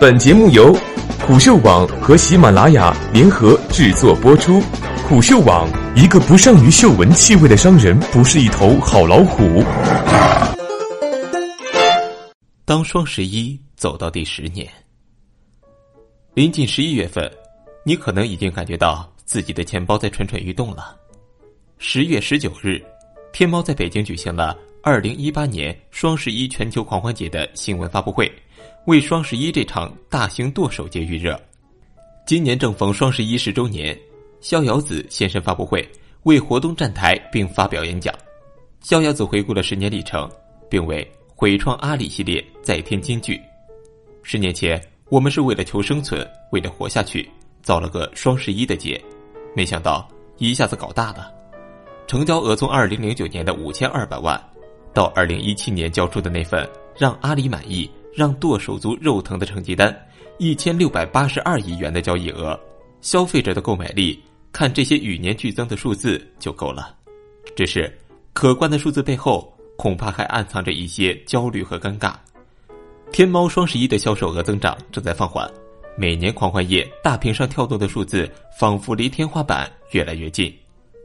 本节目由虎嗅网和喜马拉雅联合制作播出。虎嗅网：一个不善于嗅闻气味的商人，不是一头好老虎。当双十一走到第十年，临近十一月份，你可能已经感觉到自己的钱包在蠢蠢欲动了。十月十九日，天猫在北京举行了二零一八年双十一全球狂欢节的新闻发布会。为双十一这场大型剁手节预热，今年正逢双十一十周年，逍遥子现身发布会，为活动站台并发表演讲。逍遥子回顾了十年历程，并为毁创阿里系列再添金句。十年前，我们是为了求生存，为了活下去，造了个双十一的节，没想到一下子搞大了，成交额从二零零九年的五千二百万，到二零一七年交出的那份让阿里满意。让剁手族肉疼的成绩单，一千六百八十二亿元的交易额，消费者的购买力，看这些与年俱增的数字就够了。只是，可观的数字背后，恐怕还暗藏着一些焦虑和尴尬。天猫双十一的销售额增长正在放缓，每年狂欢夜大屏上跳动的数字，仿佛离天花板越来越近。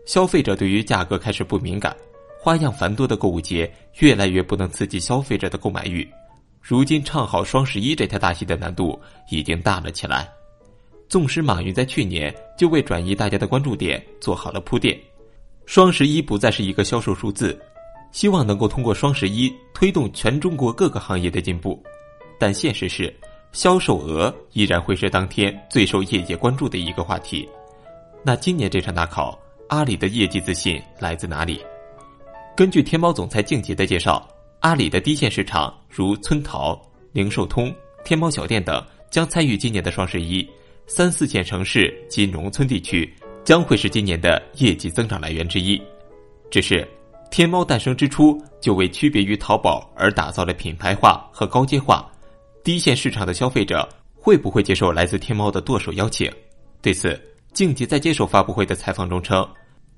消费者对于价格开始不敏感，花样繁多的购物节越来越不能刺激消费者的购买欲。如今唱好双十一这台大戏的难度已经大了起来。纵使马云在去年就为转移大家的关注点做好了铺垫，双十一不再是一个销售数字，希望能够通过双十一推动全中国各个行业的进步。但现实是，销售额依然会是当天最受业界关注的一个话题。那今年这场大考，阿里的业绩自信来自哪里？根据天猫总裁静杰的介绍。阿里的低线市场如村淘、零售通、天猫小店等将参与今年的双十一，三四线城市及农村地区将会是今年的业绩增长来源之一。只是，天猫诞生之初就为区别于淘宝而打造了品牌化和高阶化，低线市场的消费者会不会接受来自天猫的剁手邀请？对此，静吉在接受发布会的采访中称，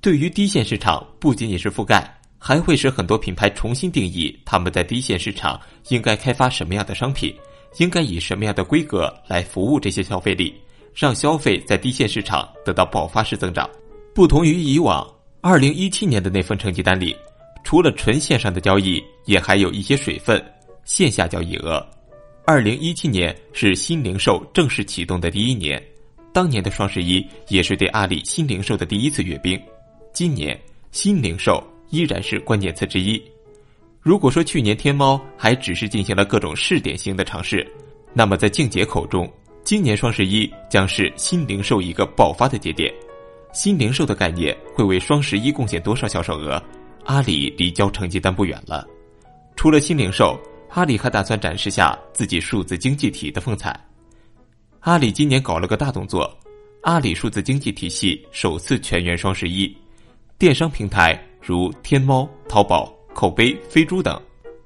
对于低线市场不仅仅是覆盖。还会使很多品牌重新定义他们在低线市场应该开发什么样的商品，应该以什么样的规格来服务这些消费力，让消费在低线市场得到爆发式增长。不同于以往，二零一七年的那份成绩单里，除了纯线上的交易，也还有一些水分，线下交易额。二零一七年是新零售正式启动的第一年，当年的双十一也是对阿里新零售的第一次阅兵。今年新零售。依然是关键词之一。如果说去年天猫还只是进行了各种试点性的尝试，那么在静姐口中，今年双十一将是新零售一个爆发的节点。新零售的概念会为双十一贡献多少销售额？阿里离交成绩单不远了。除了新零售，阿里还打算展示下自己数字经济体的风采。阿里今年搞了个大动作，阿里数字经济体系首次全员双十一，电商平台。如天猫、淘宝、口碑、飞猪等，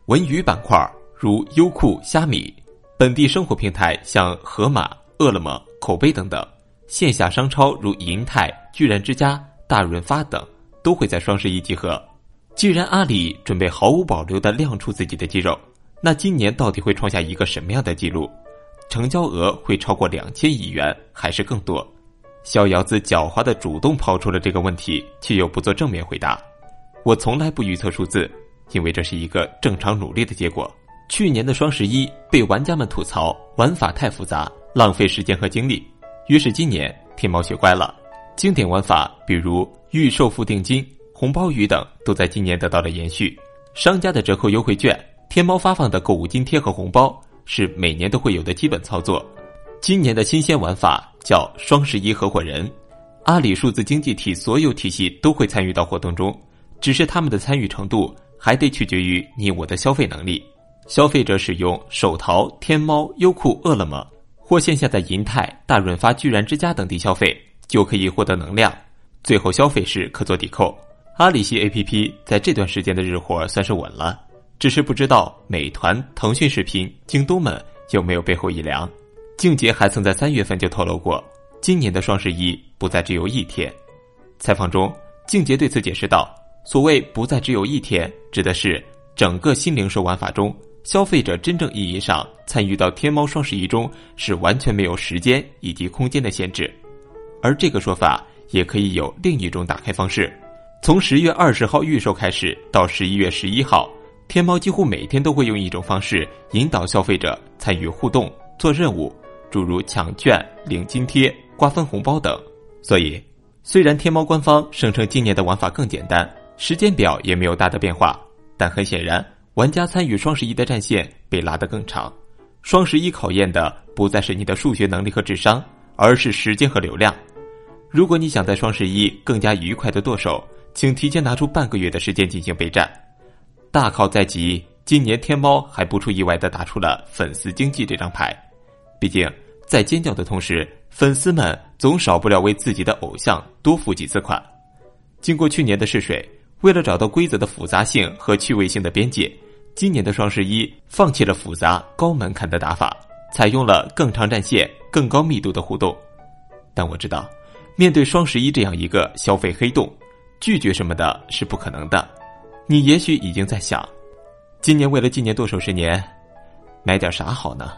文娱板块如优酷、虾米，本地生活平台像盒马、饿了么、口碑等等，线下商超如银泰、居然之家、大润发等，都会在双十一集合。既然阿里准备毫无保留的亮出自己的肌肉，那今年到底会创下一个什么样的记录？成交额会超过两千亿元，还是更多？逍遥子狡猾的主动抛出了这个问题，却又不做正面回答。我从来不预测数字，因为这是一个正常努力的结果。去年的双十一被玩家们吐槽玩法太复杂，浪费时间和精力。于是今年天猫学乖了，经典玩法比如预售付定金、红包雨等都在今年得到了延续。商家的折扣优惠券、天猫发放的购物津贴和红包是每年都会有的基本操作。今年的新鲜玩法叫双十一合伙人，阿里数字经济体所有体系都会参与到活动中。只是他们的参与程度还得取决于你我的消费能力。消费者使用手淘、天猫、优酷、饿了么，或线下在银泰、大润发、居然之家等地消费，就可以获得能量。最后消费时可做抵扣。阿里系 APP 在这段时间的日活算是稳了，只是不知道美团、腾讯视频、京东们有没有背后一凉。静杰还曾在三月份就透露过，今年的双十一不再只有一天。采访中，静杰对此解释道。所谓不再只有一天，指的是整个新零售玩法中，消费者真正意义上参与到天猫双十一中是完全没有时间以及空间的限制，而这个说法也可以有另一种打开方式。从十月二十号预售开始到十一月十一号，天猫几乎每天都会用一种方式引导消费者参与互动、做任务，诸如抢券、领津贴、瓜分红包等。所以，虽然天猫官方声称今年的玩法更简单，时间表也没有大的变化，但很显然。玩家参与双十一的战线被拉得更长，双十一考验的不再是你的数学能力和智商，而是时间和流量。如果你想在双十一更加愉快的剁手，请提前拿出半个月的时间进行备战。大考在即，今年天猫还不出意外的打出了粉丝经济这张牌。毕竟在尖叫的同时，粉丝们总少不了为自己的偶像多付几次款。经过去年的试水，为了找到规则的复杂性和趣味性的边界。今年的双十一放弃了复杂高门槛的打法，采用了更长战线、更高密度的互动。但我知道，面对双十一这样一个消费黑洞，拒绝什么的是不可能的。你也许已经在想，今年为了纪念剁手十年，买点啥好呢？